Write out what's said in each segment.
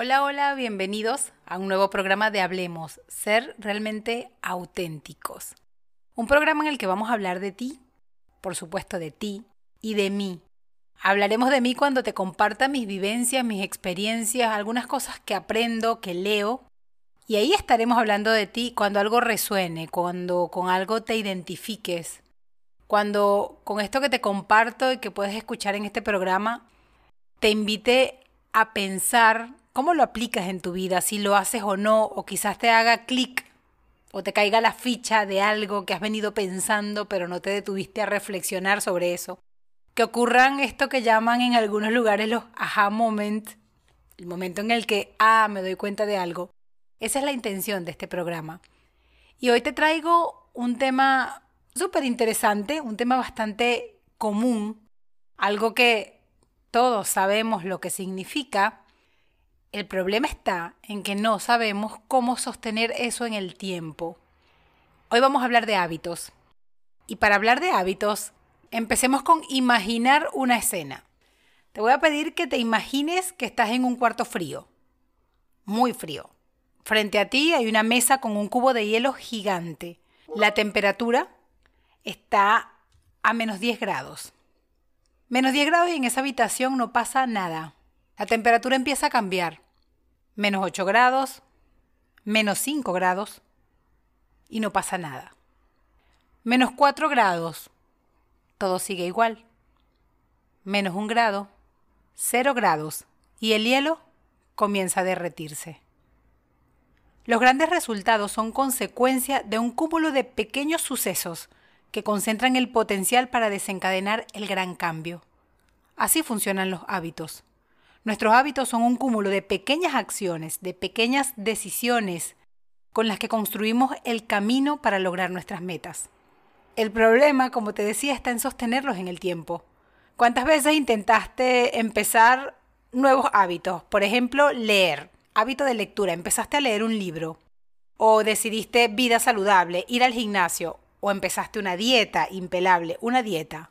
Hola, hola, bienvenidos a un nuevo programa de Hablemos, ser realmente auténticos. Un programa en el que vamos a hablar de ti, por supuesto de ti y de mí. Hablaremos de mí cuando te comparta mis vivencias, mis experiencias, algunas cosas que aprendo, que leo. Y ahí estaremos hablando de ti cuando algo resuene, cuando con algo te identifiques, cuando con esto que te comparto y que puedes escuchar en este programa, te invite a pensar ¿Cómo lo aplicas en tu vida? Si lo haces o no, o quizás te haga clic o te caiga la ficha de algo que has venido pensando pero no te detuviste a reflexionar sobre eso. Que ocurran esto que llaman en algunos lugares los aha moment, el momento en el que, ah, me doy cuenta de algo. Esa es la intención de este programa. Y hoy te traigo un tema súper interesante, un tema bastante común, algo que todos sabemos lo que significa, el problema está en que no sabemos cómo sostener eso en el tiempo. Hoy vamos a hablar de hábitos. Y para hablar de hábitos, empecemos con imaginar una escena. Te voy a pedir que te imagines que estás en un cuarto frío, muy frío. Frente a ti hay una mesa con un cubo de hielo gigante. La temperatura está a menos 10 grados. Menos 10 grados y en esa habitación no pasa nada. La temperatura empieza a cambiar. Menos 8 grados, menos 5 grados y no pasa nada. Menos 4 grados, todo sigue igual. Menos 1 grado, 0 grados y el hielo comienza a derretirse. Los grandes resultados son consecuencia de un cúmulo de pequeños sucesos que concentran el potencial para desencadenar el gran cambio. Así funcionan los hábitos. Nuestros hábitos son un cúmulo de pequeñas acciones, de pequeñas decisiones con las que construimos el camino para lograr nuestras metas. El problema, como te decía, está en sostenerlos en el tiempo. ¿Cuántas veces intentaste empezar nuevos hábitos? Por ejemplo, leer, hábito de lectura, empezaste a leer un libro, o decidiste vida saludable, ir al gimnasio, o empezaste una dieta impelable, una dieta.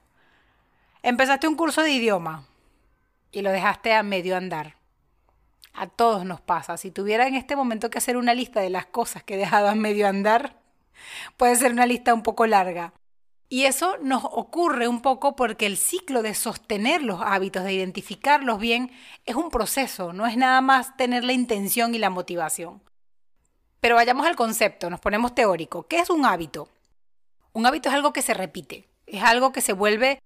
Empezaste un curso de idioma, y lo dejaste a medio andar. A todos nos pasa. Si tuviera en este momento que hacer una lista de las cosas que he dejado a medio andar, puede ser una lista un poco larga. Y eso nos ocurre un poco porque el ciclo de sostener los hábitos, de identificarlos bien, es un proceso, no es nada más tener la intención y la motivación. Pero vayamos al concepto, nos ponemos teórico. ¿Qué es un hábito? Un hábito es algo que se repite, es algo que se vuelve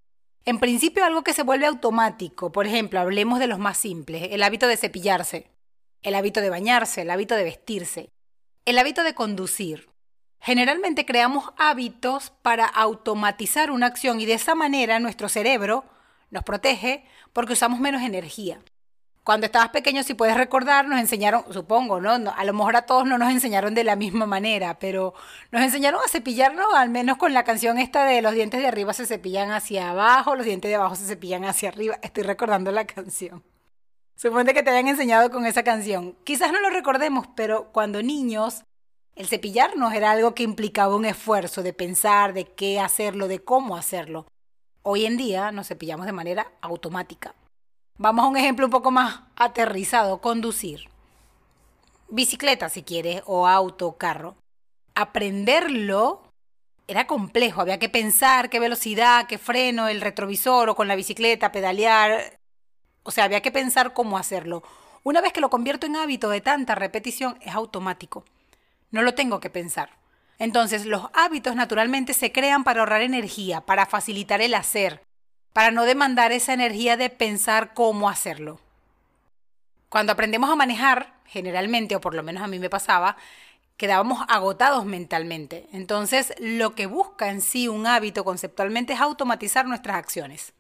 en principio algo que se vuelve automático, por ejemplo, hablemos de los más simples, el hábito de cepillarse, el hábito de bañarse, el hábito de vestirse, el hábito de conducir. Generalmente creamos hábitos para automatizar una acción y de esa manera nuestro cerebro nos protege porque usamos menos energía. Cuando estabas pequeño, si puedes recordar, nos enseñaron, supongo, ¿no? A lo mejor a todos no nos enseñaron de la misma manera, pero nos enseñaron a cepillarnos, al menos con la canción esta de los dientes de arriba se cepillan hacia abajo, los dientes de abajo se cepillan hacia arriba. Estoy recordando la canción. Suponte que te hayan enseñado con esa canción. Quizás no lo recordemos, pero cuando niños, el cepillarnos era algo que implicaba un esfuerzo de pensar, de qué hacerlo, de cómo hacerlo. Hoy en día nos cepillamos de manera automática. Vamos a un ejemplo un poco más aterrizado, conducir. Bicicleta si quieres, o auto, carro. Aprenderlo era complejo, había que pensar qué velocidad, qué freno, el retrovisor o con la bicicleta, pedalear. O sea, había que pensar cómo hacerlo. Una vez que lo convierto en hábito de tanta repetición, es automático. No lo tengo que pensar. Entonces, los hábitos naturalmente se crean para ahorrar energía, para facilitar el hacer, para no demandar esa energía de pensar cómo hacerlo. Cuando aprendemos a manejar, generalmente, o por lo menos a mí me pasaba, quedábamos agotados mentalmente. Entonces, lo que busca en sí un hábito conceptualmente es automatizar nuestras acciones.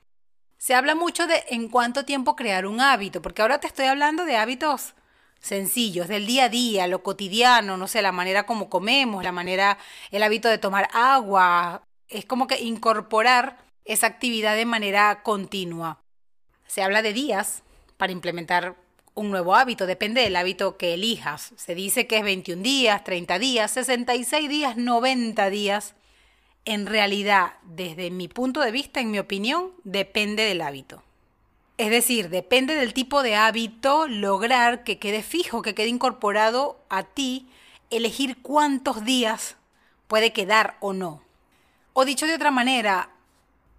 Se habla mucho de en cuánto tiempo crear un hábito, porque ahora te estoy hablando de hábitos sencillos, del día a día, lo cotidiano, no sé, la manera como comemos, la manera, el hábito de tomar agua. Es como que incorporar esa actividad de manera continua. Se habla de días para implementar un nuevo hábito, depende del hábito que elijas. Se dice que es 21 días, 30 días, 66 días, 90 días. En realidad, desde mi punto de vista, en mi opinión, depende del hábito. Es decir, depende del tipo de hábito lograr que quede fijo, que quede incorporado a ti, elegir cuántos días puede quedar o no. O dicho de otra manera,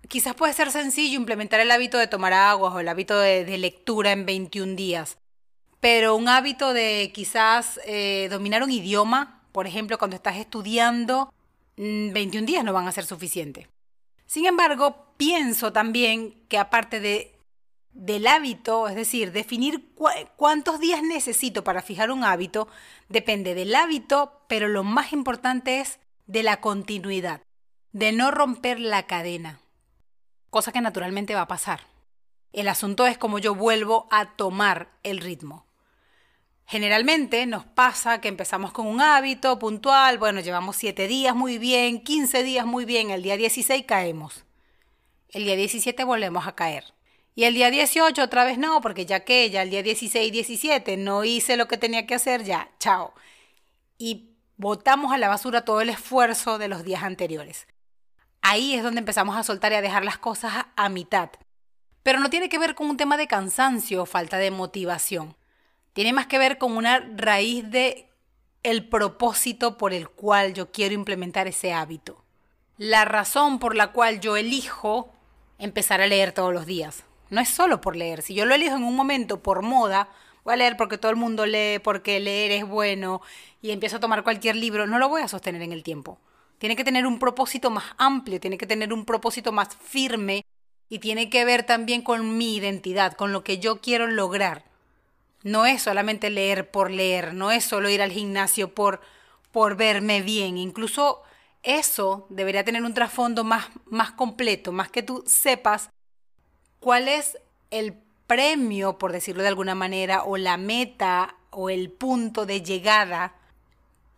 quizás puede ser sencillo implementar el hábito de tomar agua o el hábito de, lectura en 21 días, pero un hábito de quizás eh, dominar un idioma, por ejemplo, cuando estás estudiando, 21 mm, días no van a ser suficientes. Sin embargo, pienso también que aparte de del hábito, es decir, definir cuántos días necesito para fijar un hábito, depende del hábito, pero lo más importante es de la continuidad, de no romper la cadena, cosa que naturalmente va a pasar. El asunto es cómo yo vuelvo a tomar el ritmo. Generalmente nos pasa que empezamos con un hábito puntual, bueno, llevamos 7 días muy bien, 15 días muy bien, el día 16 caemos. El día 17 volvemos a caer. Y el día 18 otra vez no, porque ya que ya el día 16 y 17 no hice lo que tenía que hacer, ya, chao. Y botamos a la basura todo el esfuerzo de los días anteriores. Ahí es donde empezamos a soltar y a dejar las cosas a, mitad. Pero no tiene que ver con un tema de cansancio o falta de motivación. Tiene más que ver con una raíz de el propósito por el cual yo quiero implementar ese hábito. La razón por la cual yo elijo empezar a leer todos los días. No es solo por leer. Si yo lo elijo en un momento por moda, voy a leer porque todo el mundo lee, porque leer es bueno y empiezo a tomar cualquier libro, no lo voy a sostener en el tiempo. Tiene que tener un propósito más amplio, tiene que tener un propósito más firme y tiene que ver también con mi identidad, con lo que yo quiero lograr. No es solamente leer por leer, no es solo ir al gimnasio por, por verme bien. Incluso eso debería tener un trasfondo más, más completo, más que tú sepas ¿Cuál es el premio, por decirlo de alguna manera, o la meta o el punto de llegada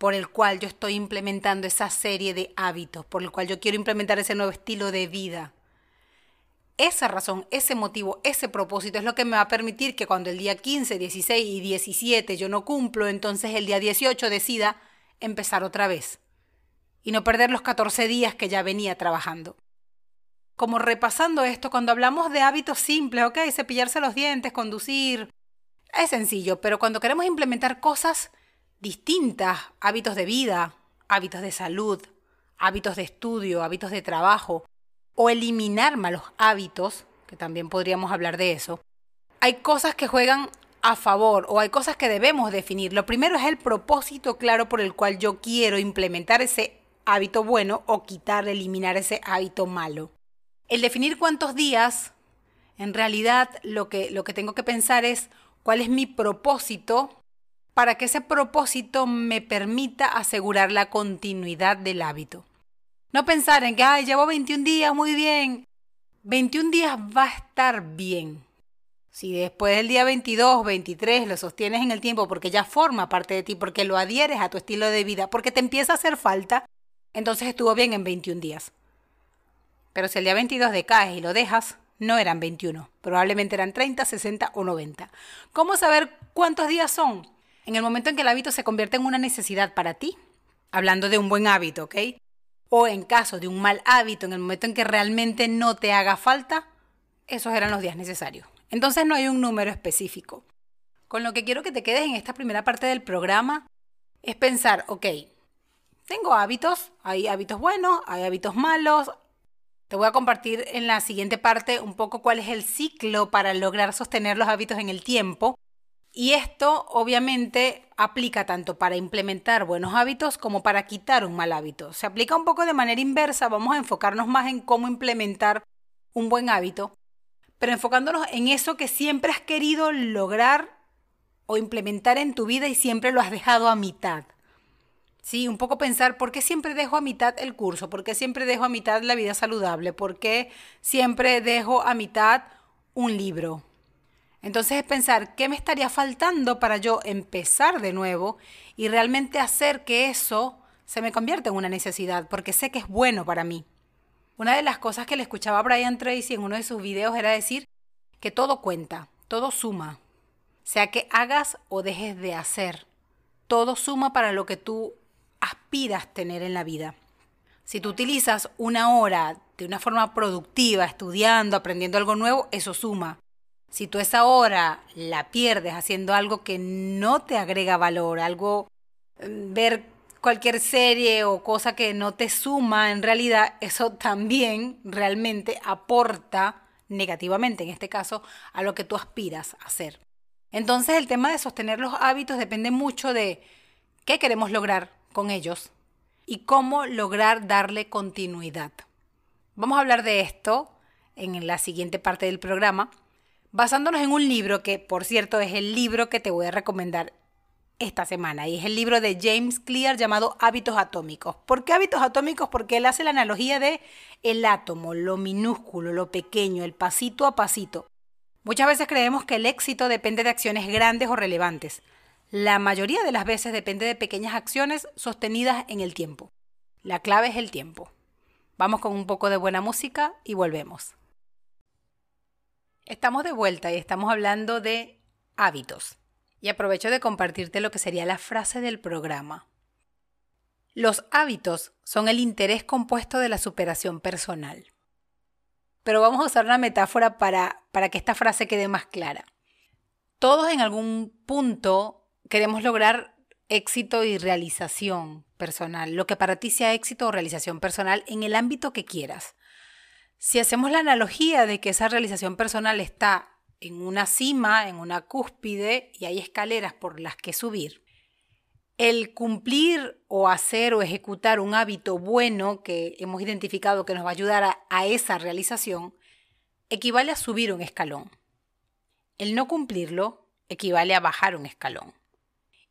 por el cual yo estoy implementando esa serie de hábitos, por el cual yo quiero implementar ese nuevo estilo de vida? Esa razón, ese motivo, ese propósito es lo que me va a permitir que cuando el día 15, 16 y 17 yo no cumplo, entonces el día 18 decida empezar otra vez y no perder los 14 días que ya venía trabajando como repasando esto, cuando hablamos de hábitos simples, ok, cepillarse los dientes, conducir, es sencillo, pero cuando queremos implementar cosas distintas, hábitos de vida, hábitos de salud, hábitos de estudio, hábitos de trabajo, o eliminar malos hábitos, que también podríamos hablar de eso, hay cosas que juegan a favor o hay cosas que debemos definir. Lo primero es el propósito claro por el cual yo quiero implementar ese hábito bueno o quitar, eliminar ese hábito malo. El definir cuántos días, en realidad lo que, lo que tengo que pensar es cuál es mi propósito para que ese propósito me permita asegurar la continuidad del hábito. No pensar en que, ay, llevo 21 días, muy bien. 21 días va a estar bien. Si después del día 22, 23 lo sostienes en el tiempo porque ya forma parte de ti, porque lo adhieres a tu estilo de vida, porque te empieza a hacer falta, entonces estuvo bien en 21 días. Pero si el día 22 decaes y lo dejas, no eran 21, probablemente eran 30, 60 o 90. ¿Cómo saber cuántos días son? En el momento en que el hábito se convierte en una necesidad para ti, hablando de un buen hábito, ¿ok? O en caso de un mal hábito, en el momento en que realmente no te haga falta, esos eran los días necesarios. Entonces no hay un número específico. Con lo que quiero que te quedes en esta primera parte del programa es pensar, ok, tengo hábitos, hay hábitos buenos, hay hábitos malos, te voy a compartir en la siguiente parte un poco cuál es el ciclo para lograr sostener los hábitos en el tiempo. Y esto obviamente aplica tanto para implementar buenos hábitos como para quitar un mal hábito. Se aplica un poco de manera inversa, vamos a enfocarnos más en cómo implementar un buen hábito, pero enfocándonos en eso que siempre has querido lograr o implementar en tu vida y siempre lo has dejado a mitad. Sí, un poco pensar por qué siempre dejo a mitad el curso, por qué siempre dejo a mitad la vida saludable, por qué siempre dejo a mitad un libro. Entonces es pensar qué me estaría faltando para yo empezar de nuevo y realmente hacer que eso se me convierta en una necesidad, porque sé que es bueno para mí. Una de las cosas que le escuchaba a Brian Tracy en uno de sus videos era decir que todo cuenta, todo suma, sea que hagas o dejes de hacer, todo suma para lo que tú aspiras tener en la vida. Si tú utilizas una hora de una forma productiva, estudiando, aprendiendo algo nuevo, eso suma. Si tú esa hora la pierdes haciendo algo que no te agrega valor, algo, mm, ver cualquier serie o cosa que no te suma, en realidad eso también realmente aporta negativamente, en este caso, a lo que tú aspiras a hacer. Entonces el tema de sostener los hábitos depende mucho de qué queremos lograr con ellos y cómo lograr darle continuidad. Vamos a hablar de esto en la siguiente parte del programa, basándonos en un libro que, por cierto, es el libro que te voy a recomendar esta semana y es el libro de James Clear llamado Hábitos Atómicos. ¿Por qué hábitos atómicos? Porque él hace la analogía de el átomo, lo minúsculo, lo pequeño, el pasito a pasito. Muchas veces creemos que el éxito depende de acciones grandes o relevantes. La mayoría de las veces depende de pequeñas acciones sostenidas en el tiempo. La clave es el tiempo. Vamos con un poco de buena música y volvemos. Estamos de vuelta y estamos hablando de hábitos. Y aprovecho de compartirte lo que sería la frase del programa. Los hábitos son el interés compuesto de la superación personal. Pero vamos a usar una metáfora para, para que esta frase quede más clara. Todos en algún punto queremos lograr éxito y realización personal, lo que para ti sea éxito o realización personal en el ámbito que quieras. Si hacemos la analogía de que esa realización personal está en una cima, en una cúspide, y hay escaleras por las que subir, el cumplir o hacer o ejecutar un hábito bueno que hemos identificado que nos va a ayudar a, a, esa realización, equivale a subir un escalón. El no cumplirlo equivale a bajar un escalón.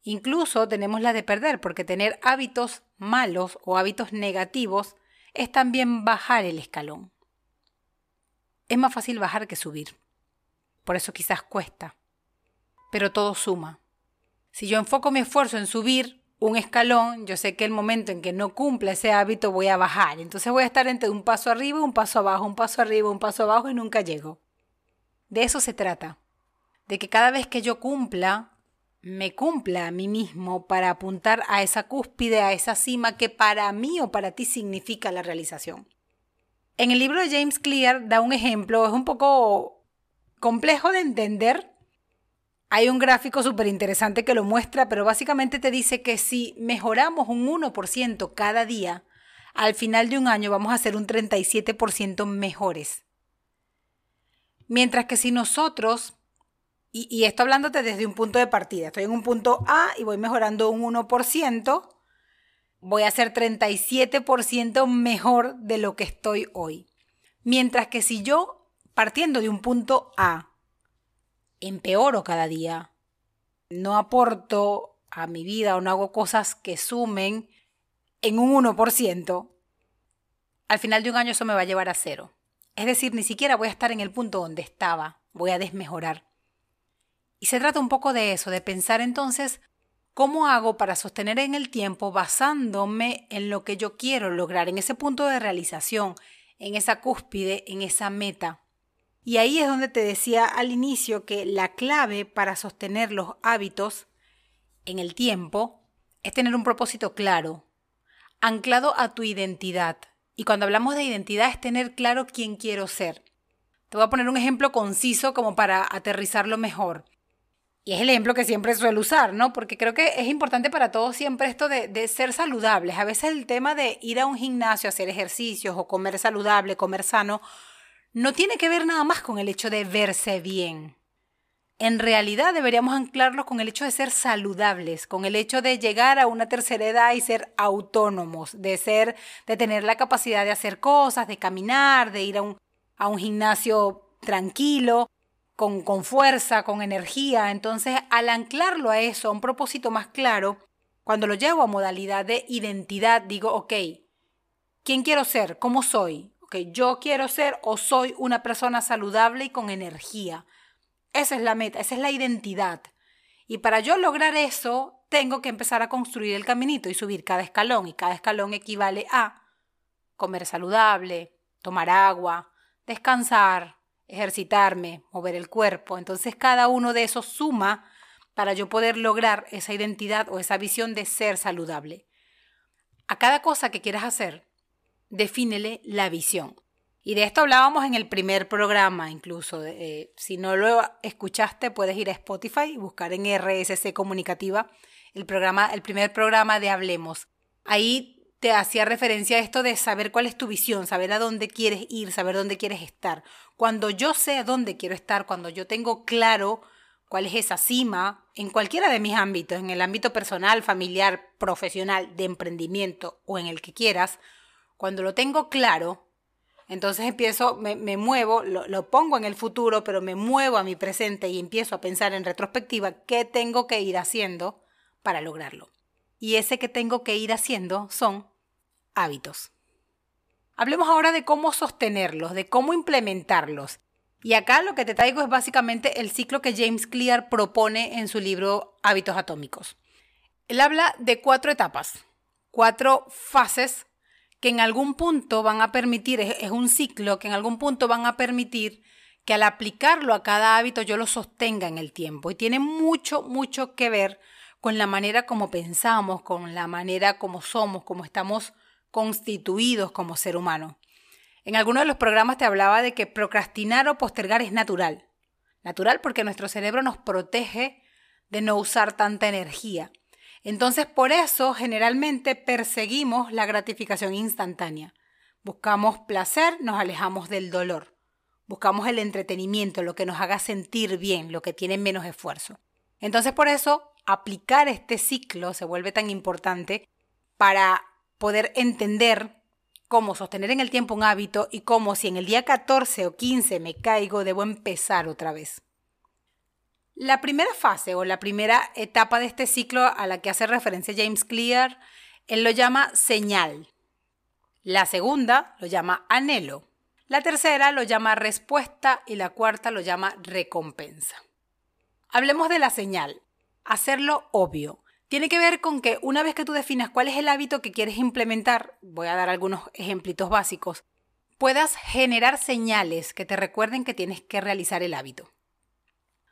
Incluso tenemos la de perder, porque tener hábitos malos o hábitos negativos es también bajar el escalón. Es más fácil bajar que subir. Por eso quizás cuesta. Pero todo suma. Si yo enfoco mi esfuerzo en subir un escalón, yo sé que el momento en que no cumpla ese hábito voy a bajar. Entonces voy a estar entre un paso arriba, un paso abajo, un paso arriba, un paso abajo y nunca llego. De eso se trata. De que cada vez que yo cumpla, me cumpla a mí mismo para apuntar a esa cúspide, a esa cima que para mí o para ti significa la realización. En el libro de James Clear da un ejemplo, es un poco complejo de entender. Hay un gráfico súper interesante que lo muestra, pero básicamente te dice que si mejoramos un 1% cada día, al final de un año vamos a ser un 37% mejores. Mientras que si nosotros, y, esto hablándote desde un punto de partida, estoy en un punto A y voy mejorando un 1%, voy a ser 37% mejor de lo que estoy hoy. Mientras que si yo, partiendo de un punto A, empeoro cada día, no aporto a mi vida o no hago cosas que sumen en un 1%, al final de un año eso me va a llevar a cero. Es decir, ni siquiera voy a estar en el punto donde estaba, voy a desmejorar. Y se trata un poco de eso, de pensar entonces ¿Cómo hago para sostener en el tiempo basándome en lo que yo quiero lograr, en ese punto de realización, en esa cúspide, en esa meta? Y ahí es donde te decía al inicio que la clave para sostener los hábitos en el tiempo es tener un propósito claro, anclado a tu identidad. Y cuando hablamos de identidad es tener claro quién quiero ser. Te voy a poner un ejemplo conciso como para aterrizarlo mejor. Y es el ejemplo que siempre suelo usar, ¿no? Porque creo que es importante para todos siempre esto de, ser saludables. A veces el tema de ir a un gimnasio, hacer ejercicios o comer saludable, comer sano, no tiene que ver nada más con el hecho de verse bien. En realidad deberíamos anclarlo con el hecho de ser saludables, con el hecho de llegar a una tercera edad y ser autónomos, de ser, de tener la capacidad de hacer cosas, de caminar, de ir a un, a un gimnasio tranquilo, con, con fuerza, con energía. Entonces, al anclarlo a eso, a un propósito más claro, cuando lo llevo a modalidad de identidad, digo, ok, ¿quién quiero ser? ¿Cómo soy? Okay, yo quiero ser o soy una persona saludable y con energía. Esa es la meta, esa es la identidad. Y para yo lograr eso, tengo que empezar a construir el caminito y subir cada escalón. Y cada escalón equivale a comer saludable, tomar agua, descansar, ejercitarme, mover el cuerpo. Entonces cada uno de esos suma para yo poder lograr esa identidad o esa visión de ser saludable. A cada cosa que quieras hacer, defínele la visión. Y de esto hablábamos en el primer programa, incluso. Eh, si no lo escuchaste, puedes ir a Spotify y buscar en RSC Comunicativa el, programa, el primer programa de Hablemos. Ahí te hacía referencia a esto de saber cuál es tu visión, saber a dónde quieres ir, saber dónde quieres estar. Cuando yo sé a dónde quiero estar, cuando yo tengo claro cuál es esa cima en cualquiera de mis ámbitos, en el ámbito personal, familiar, profesional, de emprendimiento o en el que quieras, cuando lo tengo claro, entonces empiezo, me, muevo, lo, lo, pongo en el futuro, pero me muevo a mi presente y empiezo a pensar en retrospectiva qué tengo que ir haciendo para lograrlo. Y ese que tengo que ir haciendo son hábitos. Hablemos ahora de cómo sostenerlos, de cómo implementarlos. Y acá lo que te traigo es básicamente el ciclo que James Clear propone en su libro Hábitos Atómicos. Él habla de cuatro etapas, cuatro fases que en algún punto van a permitir, es, un ciclo que en algún punto van a permitir que al aplicarlo a cada hábito yo lo sostenga en el tiempo. Y tiene mucho, mucho que ver con la manera como pensamos, con la manera como somos, como estamos constituidos como ser humano. En alguno de los programas te hablaba de que procrastinar o postergar es natural. Natural porque nuestro cerebro nos protege de no usar tanta energía. Entonces, por eso generalmente perseguimos la gratificación instantánea. Buscamos placer, nos alejamos del dolor. Buscamos el entretenimiento, lo que nos haga sentir bien, lo que tiene menos esfuerzo. Entonces, por eso, aplicar este ciclo se vuelve tan importante para poder entender cómo sostener en el tiempo un hábito y cómo si en el día 14 o 15 me caigo, debo empezar otra vez. La primera fase o la primera etapa de este ciclo a la que hace referencia James Clear, él lo llama señal. La segunda lo llama anhelo. La tercera lo llama respuesta y la cuarta lo llama recompensa. Hablemos de la señal. Hacerlo obvio. Tiene que ver con que una vez que tú definas cuál es el hábito que quieres implementar, voy a dar algunos ejemplitos básicos, puedas generar señales que te recuerden que tienes que realizar el hábito.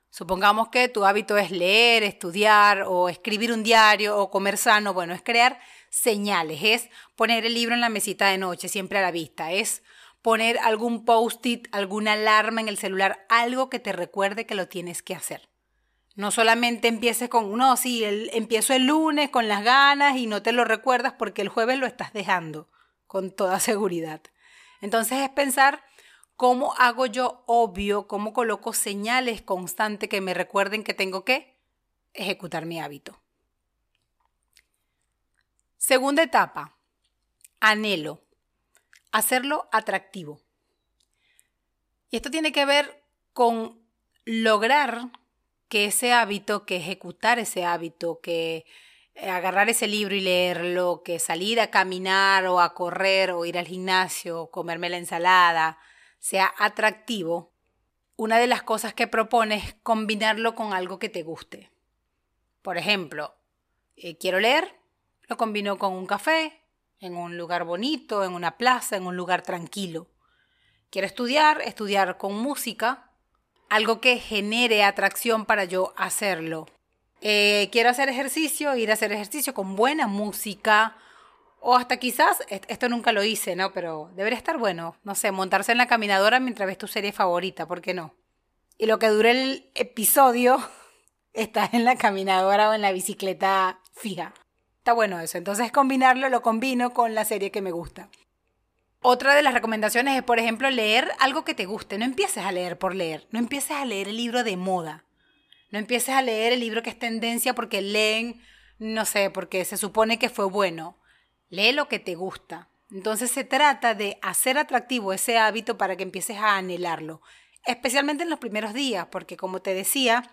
Supongamos que tu hábito es leer, estudiar o escribir un diario o comer sano. Bueno, es crear señales, es poner el libro en la mesita de noche, siempre a la vista, es poner algún post-it, alguna alarma en el celular, algo que te recuerde que lo tienes que hacer. No solamente empieces con, no, sí, empiezo el lunes con las ganas y no te lo recuerdas porque el jueves lo estás dejando, con toda seguridad. Entonces es pensar ¿Cómo hago yo obvio, cómo coloco señales constantes que me recuerden que tengo que ejecutar mi hábito? Segunda etapa, anhelo, hacerlo atractivo. Y esto tiene que ver con lograr que ese hábito, que ejecutar ese hábito, que agarrar ese libro y leerlo, que salir a caminar o a correr o ir al gimnasio, comerme la ensalada, sea atractivo, una de las cosas que propone es combinarlo con algo que te guste. Por ejemplo, eh, quiero leer, lo combino con un café, en un lugar bonito, en una plaza, en un lugar tranquilo. Quiero estudiar, estudiar con música, algo que genere atracción para yo hacerlo. Eh, quiero hacer ejercicio, ir a hacer ejercicio con buena música, o hasta quizás, esto nunca lo hice, ¿no? Pero debería estar bueno, no sé, montarse en la caminadora mientras ves tu serie favorita, ¿por qué no? Y lo que dure el episodio, está en la caminadora o en la bicicleta fija. Está bueno eso. Entonces combinarlo, lo combino con la serie que me gusta. Otra de las recomendaciones es, por ejemplo, leer algo que te guste. No empieces a leer por leer. No empieces a leer el libro de moda. No empieces a leer el libro que es tendencia porque leen, no sé, porque se supone que fue bueno. Lee lo que te gusta. Entonces se trata de hacer atractivo ese hábito para que empieces a anhelarlo, especialmente en los primeros días, porque como te decía,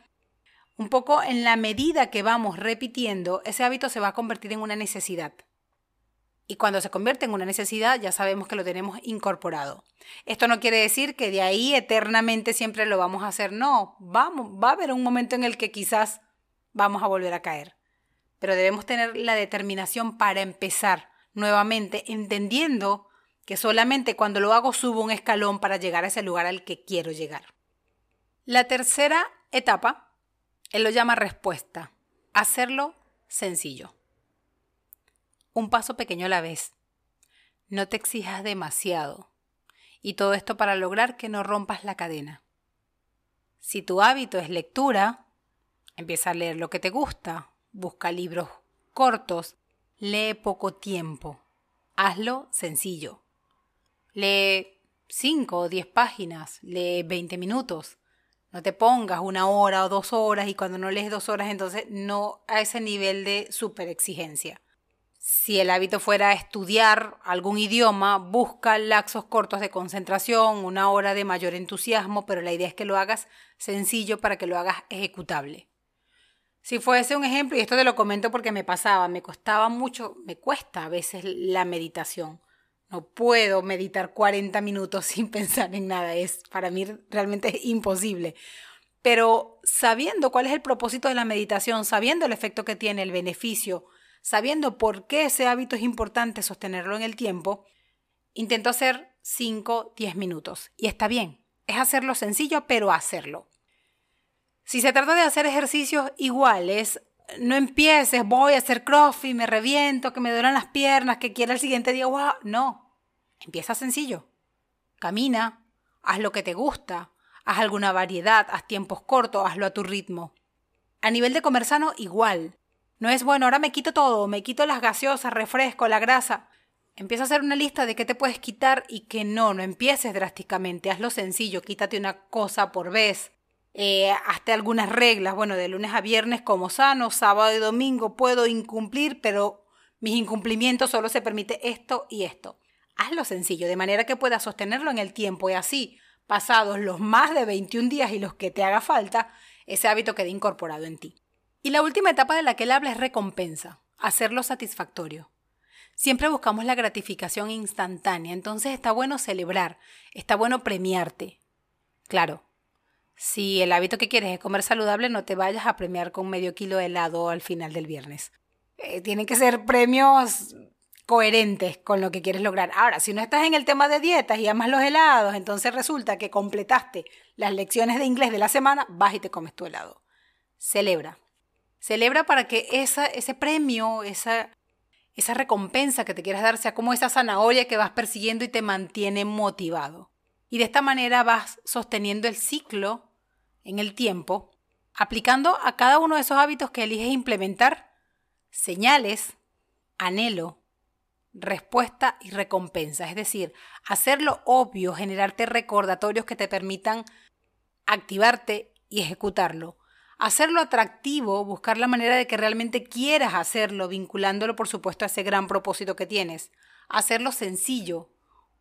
un poco en la medida que vamos repitiendo, ese hábito se va a convertir en una necesidad. Y cuando se convierte en una necesidad, ya sabemos que lo tenemos incorporado. Esto no quiere decir que de ahí eternamente siempre lo vamos a hacer. No, vamos, va a haber un momento en el que quizás vamos a volver a caer pero debemos tener la determinación para empezar nuevamente, entendiendo que solamente cuando lo hago subo un escalón para llegar a ese lugar al que quiero llegar. La tercera etapa, él lo llama respuesta, hacerlo sencillo. Un paso pequeño a la vez. No te exijas demasiado. Y todo esto para lograr que no rompas la cadena. Si tu hábito es lectura, empieza a leer lo que te gusta, busca libros cortos, lee poco tiempo, hazlo sencillo. Lee 5 o 10 páginas, lee 20 minutos. No te pongas una hora o dos horas y cuando no lees dos horas entonces no a ese nivel de super exigencia. Si el hábito fuera estudiar algún idioma, busca laxos cortos de concentración, una hora de mayor entusiasmo, pero la idea es que lo hagas sencillo para que lo hagas ejecutable. Si fuese un ejemplo, y esto te lo comento porque me pasaba, me costaba mucho, me cuesta a veces la meditación. No puedo meditar 40 minutos sin pensar en nada, es para mí realmente imposible. Pero sabiendo cuál es el propósito de la meditación, sabiendo el efecto que tiene, el beneficio, sabiendo por qué ese hábito es importante sostenerlo en el tiempo, intento hacer 5, 10 minutos. Y está bien, es hacerlo sencillo, pero hacerlo. Si se trata de hacer ejercicios iguales, no empieces, voy a hacer crossfit, me reviento, que me duelen las piernas, que quiera el siguiente día, wow, no. Empieza sencillo. Camina, haz lo que te gusta, haz alguna variedad, haz tiempos cortos, hazlo a tu ritmo. A nivel de comer sano, igual. No es bueno, ahora me quito todo, me quito las gaseosas, refresco, la grasa. Empieza a hacer una lista de qué te puedes quitar y que no, no empieces drásticamente, hazlo sencillo, quítate una cosa por vez. Eh, hazte algunas reglas, bueno, de lunes a viernes como sano, sábado y domingo puedo incumplir, pero mis incumplimientos solo se permite esto y esto. Hazlo sencillo, de manera que puedas sostenerlo en el tiempo y así, pasados los más de 21 días y los que te haga falta, ese hábito quede incorporado en ti. Y la última etapa de la que él habla es recompensa, hacerlo satisfactorio. Siempre buscamos la gratificación instantánea, entonces está bueno celebrar, está bueno premiarte. Claro, si el hábito que quieres es comer saludable, no te vayas a premiar con medio kilo de helado al final del viernes. Eh, tienen que ser premios coherentes con lo que quieres lograr. Ahora, si no estás en el tema de dietas y amas los helados, entonces resulta que completaste las lecciones de inglés de la semana, vas y te comes tu helado. Celebra. Celebra para que esa, ese premio, esa, esa recompensa que te quieras dar sea como esa zanahoria que vas persiguiendo y te mantiene motivado. Y de esta manera vas sosteniendo el ciclo en el tiempo, aplicando a cada uno de esos hábitos que eliges implementar señales, anhelo, respuesta y recompensa. Es decir, hacerlo obvio, generarte recordatorios que te permitan activarte y ejecutarlo. Hacerlo atractivo, buscar la manera de que realmente quieras hacerlo, vinculándolo por supuesto a ese gran propósito que tienes. Hacerlo sencillo,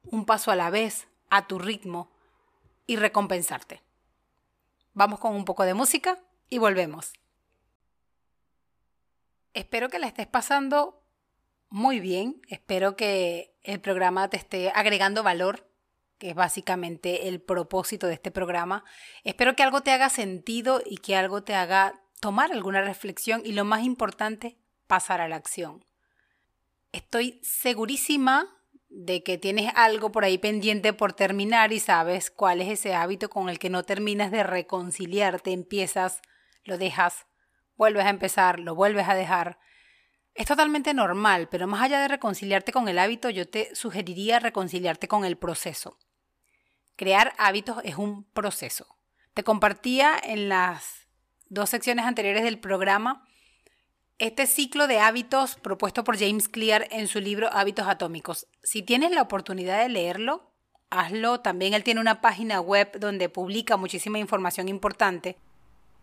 un paso a la vez, a tu ritmo y recompensarte. Vamos con un poco de música y volvemos. Espero que la estés pasando muy bien. Espero que el programa te esté agregando valor, que es básicamente el propósito de este programa. Espero que algo te haga sentido y que algo te haga tomar alguna reflexión y lo más importante, pasar a la acción. Estoy segurísima de que tienes algo por ahí pendiente por terminar y sabes cuál es ese hábito con el que no terminas de reconciliarte, empiezas, lo dejas, vuelves a empezar, lo vuelves a dejar. Es totalmente normal, pero más allá de reconciliarte con el hábito, yo te sugeriría reconciliarte con el proceso. Crear hábitos es un proceso. Te compartía en las dos secciones anteriores del programa este ciclo de hábitos propuesto por James Clear en su libro Hábitos Atómicos. Si tienes la oportunidad de leerlo, hazlo. También él tiene una página web donde publica muchísima información importante.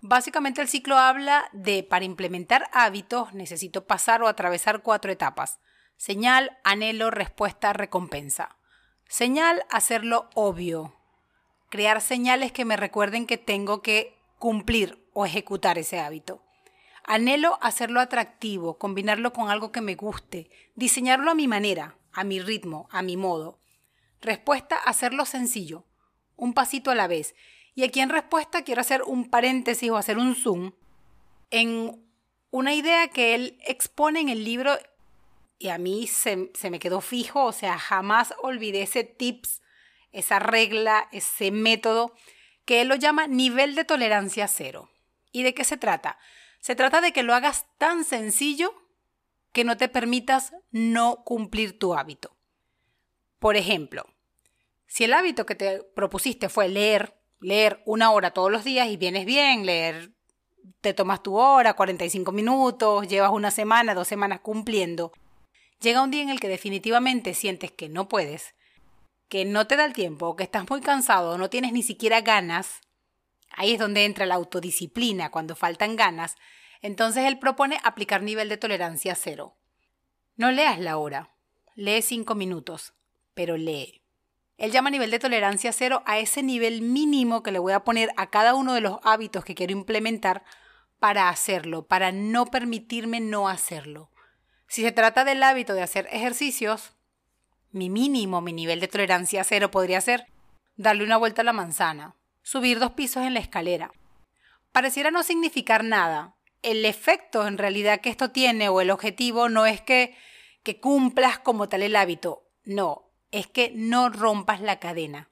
Básicamente el ciclo habla de para implementar hábitos necesito pasar o atravesar cuatro etapas. Señal, anhelo, respuesta, recompensa. Señal, hacerlo obvio. Crear señales que me recuerden que tengo que cumplir o ejecutar ese hábito. Anhelo hacerlo atractivo, combinarlo con algo que me guste, diseñarlo a mi manera, a mi ritmo, a mi modo. Respuesta, hacerlo sencillo, un pasito a la vez. Y aquí en respuesta quiero hacer un paréntesis o hacer un zoom en una idea que él expone en el libro y a mí se, se me quedó fijo, o sea, jamás olvidé ese tips, esa regla, ese método que él lo llama nivel de tolerancia cero. ¿Y de qué se trata? Se trata de que lo hagas tan sencillo que no te permitas no cumplir tu hábito. Por ejemplo, Si el hábito que te propusiste fue leer, leer una hora todos los días y vienes bien, leer, te tomas tu hora, 45 minutos, llevas una semana, dos semanas cumpliendo, llega un día en el que definitivamente sientes que no puedes, que no te da el tiempo, que estás muy cansado, no tienes ni siquiera ganas, ahí es donde entra la autodisciplina, cuando faltan ganas, entonces él propone aplicar nivel de tolerancia cero. No leas la hora, lee cinco minutos, pero lee. Él llama nivel de tolerancia cero a ese nivel mínimo que le voy a poner a cada uno de los hábitos que quiero implementar para hacerlo, para no permitirme no hacerlo. Si se trata del hábito de hacer ejercicios, mi mínimo, mi nivel de tolerancia cero podría ser darle una vuelta a la manzana, subir dos pisos en la escalera. Pareciera no significar nada. El efecto en realidad que esto tiene o el objetivo no es que, que cumplas como tal el hábito, no, es que no rompas la cadena.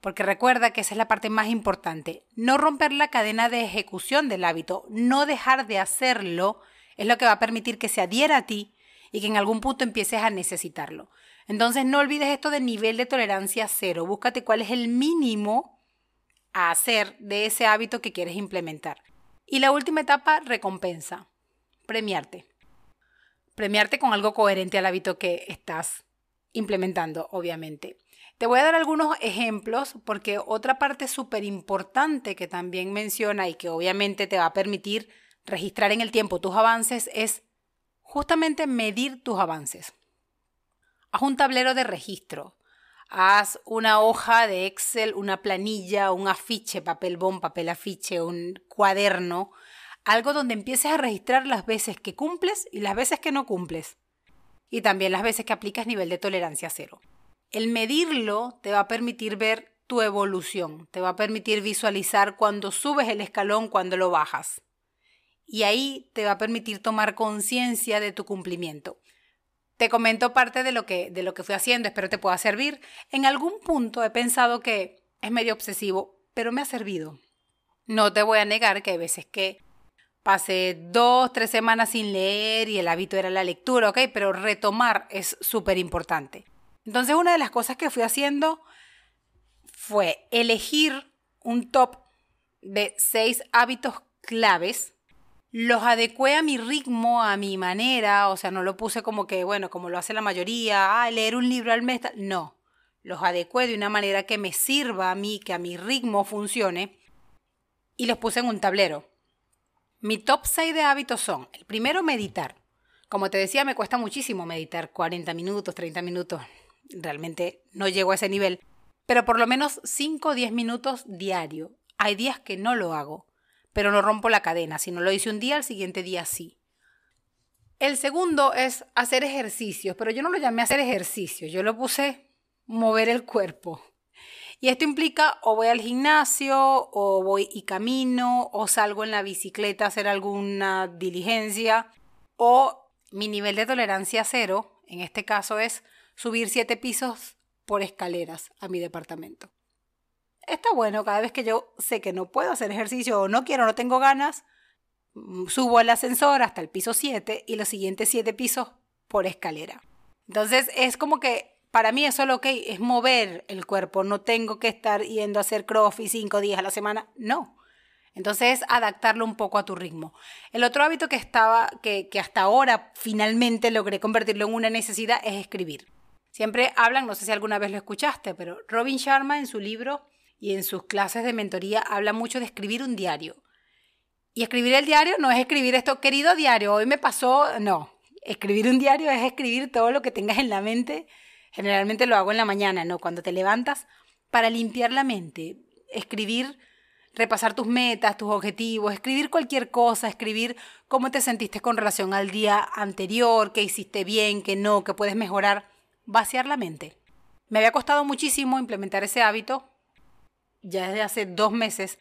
Porque recuerda que esa es la parte más importante. No romper la cadena de ejecución del hábito, no dejar de hacerlo, es lo que va a permitir que se adhiera a ti y que en algún punto empieces a necesitarlo. Entonces no olvides esto de nivel de tolerancia cero. Búscate cuál es el mínimo a hacer de ese hábito que quieres implementar. Y la última etapa, recompensa. Premiarte. Premiarte con algo coherente al hábito que estás implementando, obviamente. Te voy a dar algunos ejemplos porque otra parte súper importante que también menciona y que obviamente te va a permitir registrar en el tiempo tus avances es justamente medir tus avances. Haz un tablero de registro. Haz una hoja de Excel, una planilla, un afiche, papel bond, papel afiche, un cuaderno, algo donde empieces a registrar las veces que cumples y las veces que no cumples. Y también las veces que aplicas nivel de tolerancia cero. El medirlo te va a permitir ver tu evolución, te va a permitir visualizar cuando subes el escalón, cuando lo bajas. Y ahí te va a permitir tomar conciencia de tu cumplimiento. Te comento parte de lo que de lo que fui haciendo, espero te pueda servir. En algún punto he pensado que es medio obsesivo, pero me ha servido. No te voy a negar que hay veces que pasé dos, tres semanas sin leer y el hábito era la lectura, ¿ok? Pero retomar es súper importante. Entonces una de las cosas que fui haciendo fue elegir un top de seis hábitos claves los adecué a mi ritmo, a mi manera, o sea, no lo puse como que, bueno, como lo hace la mayoría, ah, leer un libro al mes, no, los adecué de una manera que me sirva a mí, que a mi ritmo funcione, y los puse en un tablero. Mi top 6 de hábitos son, el primero, meditar. Como te decía, me cuesta muchísimo meditar, 40 minutos, 30 minutos, realmente no llego a ese nivel, pero por lo menos 5 o 10 minutos diario. Hay días que no lo hago pero no rompo la cadena. Si no lo hice un día, al siguiente día sí. El segundo es hacer ejercicios, pero yo no lo llamé hacer ejercicio, yo lo puse mover el cuerpo. Y esto implica o voy al gimnasio, o voy y camino, o salgo en la bicicleta a hacer alguna diligencia, o mi nivel de tolerancia cero, en este caso es subir siete pisos por escaleras a mi departamento está bueno, cada vez que yo sé que no puedo hacer ejercicio o no quiero, no tengo ganas, mm, subo el ascensor hasta el piso 7 y los siguientes 7 pisos por escalera. Entonces es como que para mí es solo, es mover el cuerpo, no tengo que estar yendo a hacer crossfit 5 días a la semana, no. Entonces es adaptarlo un poco a tu ritmo. El otro hábito que estaba, que, que hasta ahora finalmente logré convertirlo en una necesidad es escribir. Siempre hablan, no sé si alguna vez lo escuchaste, pero Robin Sharma en su libro y en sus clases de mentoría habla mucho de escribir un diario. Y escribir el diario no es escribir esto, querido diario, hoy me pasó, no. Escribir un diario es escribir todo lo que tengas en la mente. Generalmente lo hago en la mañana, ¿no? Cuando te levantas, para limpiar la mente. Escribir, repasar tus metas, tus objetivos, escribir cualquier cosa, escribir cómo te sentiste con relación al día anterior, qué hiciste bien, qué no, qué puedes mejorar. Vaciar la mente. Me había costado muchísimo implementar ese hábito, ya desde hace dos meses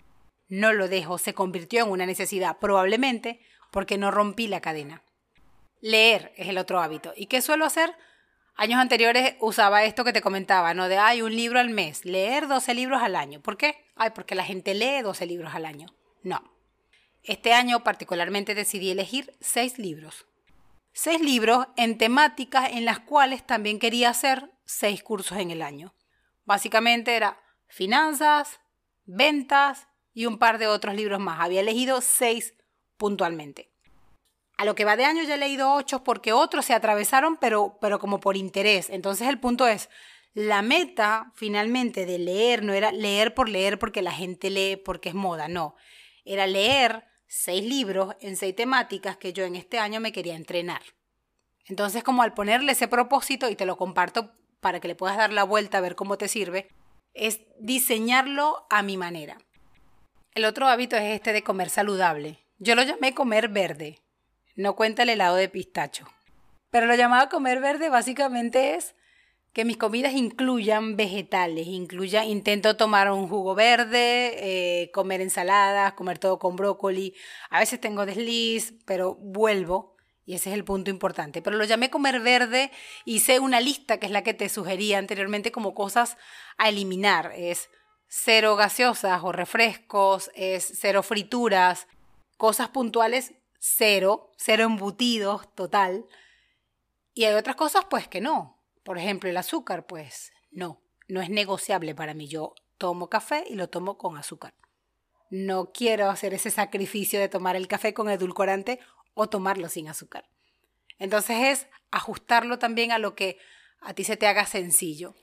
no lo dejo, se convirtió en una necesidad, probablemente porque no rompí la cadena. Leer es el otro hábito. ¿Y qué suelo hacer? Años anteriores usaba esto que te comentaba, ¿no? De, hay un libro al mes, leer 12 libros al año. ¿Por qué? Ay, porque la gente lee 12 libros al año. No. Este año particularmente decidí elegir 6 libros. 6 libros en temáticas en las cuales también quería hacer 6 cursos en el año. Básicamente era finanzas, ventas y un par de otros libros más. Había elegido seis puntualmente. A lo que va de año ya he leído ocho porque otros se atravesaron, pero, pero como por interés. Entonces el punto es, la meta finalmente de leer no era leer por leer porque la gente lee porque es moda, no. Era leer seis libros en seis temáticas que yo en este año me quería entrenar. Entonces como al ponerle ese propósito, y te lo comparto para que le puedas dar la vuelta a ver cómo te sirve, es diseñarlo a mi manera. El otro hábito es este de comer saludable. Yo lo llamé comer verde. No cuenta el helado de pistacho. Pero lo llamaba comer verde básicamente es que mis comidas incluyan vegetales, incluya, intento tomar un jugo verde, eh, comer ensaladas, comer todo con brócoli. A veces tengo desliz, pero vuelvo y ese es el punto importante. Pero lo llamé comer verde, hice una lista que es la que te sugería anteriormente como cosas a eliminar. Es cero gaseosas o refrescos, es cero frituras, cosas puntuales, cero, cero embutidos, total. Y hay otras cosas pues que no, por ejemplo, el azúcar, pues no, no es negociable para mí. Yo tomo café y lo tomo con azúcar. No quiero hacer ese sacrificio de tomar el café con edulcorante o tomarlo sin azúcar. Entonces es ajustarlo también a lo que a ti se te haga sencillo.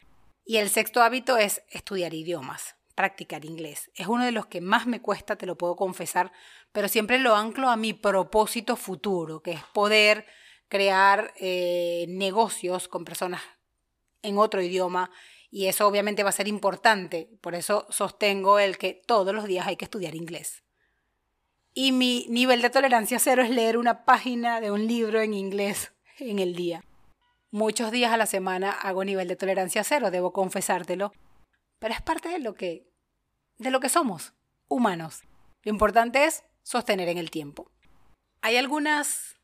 Y el sexto hábito es estudiar idiomas, practicar inglés. Es uno de los que más me cuesta, te lo puedo confesar, pero siempre lo anclo a mi propósito futuro, que es poder crear eh, negocios con personas en otro idioma y eso obviamente va a ser importante. Por eso sostengo el que todos los días hay que estudiar inglés. Y mi nivel de tolerancia cero es leer una página de un libro en inglés en el día. Muchos días a la semana hago nivel de tolerancia cero, debo confesártelo, pero es parte de lo que de lo que somos, humanos. Lo importante es sostener en el tiempo. Hay algunas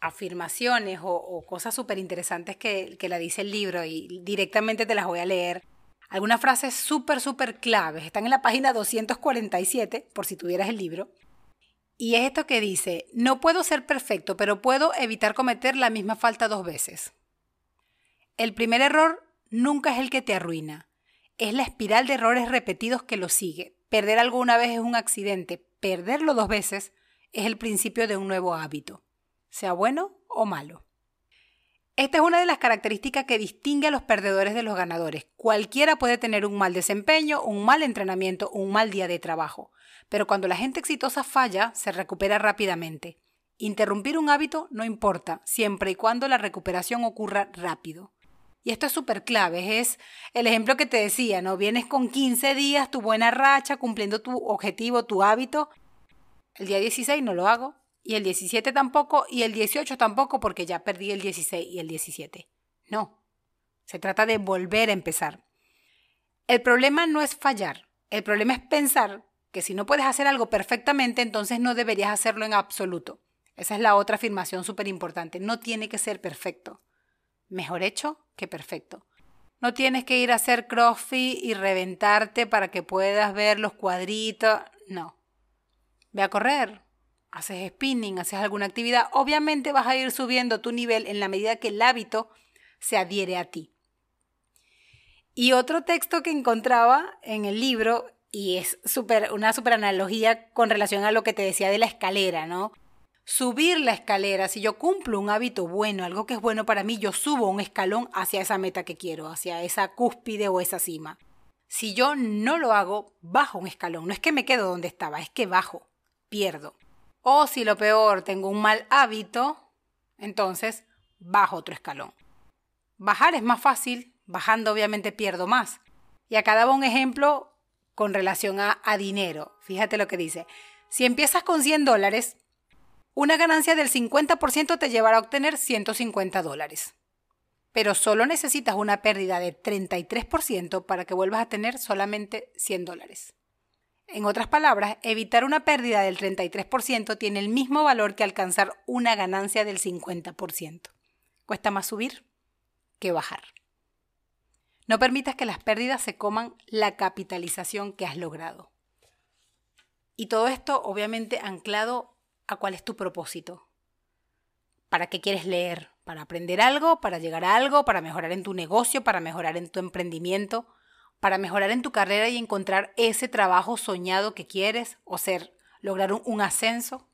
afirmaciones o, cosas súper interesantes que, que la dice el libro y directamente te las voy a leer. Algunas frases súper, súper claves. Están en la página 247, por si tuvieras el libro. Y es esto que dice, no puedo ser perfecto, pero puedo evitar cometer la misma falta dos veces. El primer error nunca es el que te arruina, es la espiral de errores repetidos que lo sigue. Perder alguna vez es un accidente, perderlo dos veces es el principio de un nuevo hábito sea bueno o malo. Esta es una de las características que distingue a los perdedores de los ganadores. Cualquiera puede tener un mal desempeño, un mal entrenamiento, un mal día de trabajo, pero cuando la gente exitosa falla, se recupera rápidamente. Interrumpir un hábito no importa, siempre y cuando la recuperación ocurra rápido. Y esto es súper clave, es el ejemplo que te decía, ¿no? Vienes con 15 días, tu buena racha, cumpliendo tu objetivo, tu hábito. El día 16 no lo hago, y el 17 tampoco, y el 18 tampoco, porque ya perdí el 16 y el 17. No, se trata de volver a empezar. El problema no es fallar, el problema es pensar que si no puedes hacer algo perfectamente, entonces no deberías hacerlo en absoluto. Esa es la otra afirmación súper importante. No tiene que ser perfecto. Mejor hecho que perfecto. No tienes que ir a hacer crossfit y reventarte para que puedas ver los cuadritos. No. Ve a correr, haces spinning, haces alguna actividad, obviamente vas a ir subiendo tu nivel en la medida que el hábito se adhiere a ti. Y otro texto que encontraba en el libro, y es una super analogía con relación a lo que te decía de la escalera, ¿no? Subir la escalera, si yo cumplo un hábito bueno, algo que es bueno para mí, yo subo un escalón hacia esa meta que quiero, hacia esa cúspide o esa cima. Si yo no lo hago, bajo un escalón. No es que me quedo donde estaba, es que bajo, pierdo. O si lo peor, tengo un mal hábito, entonces bajo otro escalón. Bajar es más fácil, bajando obviamente pierdo más. Y acá daba un ejemplo con relación a, dinero. Fíjate lo que dice. Si empiezas con 100 dólares, una ganancia del 50% te llevará a obtener 150 dólares. Pero solo necesitas una pérdida de 33% para que vuelvas a tener solamente 100 dólares. En otras palabras, evitar una pérdida del 33% tiene el mismo valor que alcanzar una ganancia del 50%. Cuesta más subir que bajar. No permitas que las pérdidas se coman la capitalización que has logrado. Y todo esto obviamente anclado a cuál es tu propósito. ¿Para qué quieres leer? ¿Para aprender algo? ¿Para llegar a algo? ¿Para mejorar en tu negocio? ¿Para mejorar en tu emprendimiento? Para mejorar en tu carrera y encontrar ese trabajo soñado que quieres o ser, lograr un, ascenso?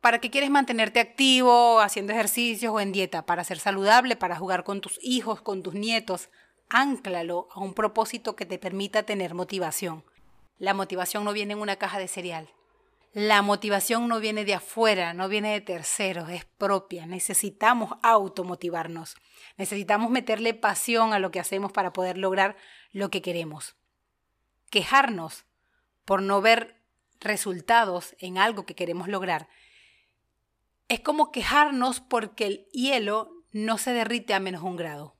¿Para qué quieres mantenerte activo, haciendo ejercicios o en dieta? ¿Para ser saludable? ¿Para jugar con tus hijos, con tus nietos? Ánclalo a un propósito que te permita tener motivación. La motivación no viene en una caja de cereal. La motivación no viene de afuera, no viene de terceros, es propia. Necesitamos automotivarnos. Necesitamos meterle pasión a lo que hacemos para poder lograr lo que queremos. Quejarnos por no ver resultados en algo que queremos lograr es como quejarnos porque el hielo no se derrite a menos un grado.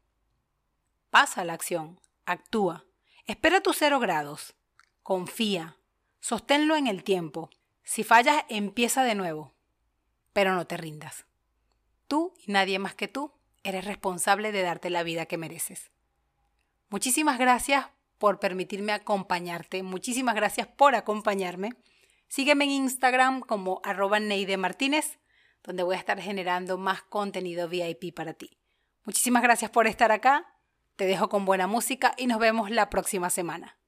Pasa la acción, actúa, espera tus cero grados, confía, sosténlo en el tiempo si fallas, empieza de nuevo, pero no te rindas. Tú y nadie más que tú eres responsable de darte la vida que mereces. Muchísimas gracias por permitirme acompañarte, muchísimas gracias por acompañarme. Sígueme en Instagram como arroba Neide Martínez, donde voy a estar generando más contenido VIP para ti. Muchísimas gracias por estar acá, te dejo con buena música y nos vemos la próxima semana.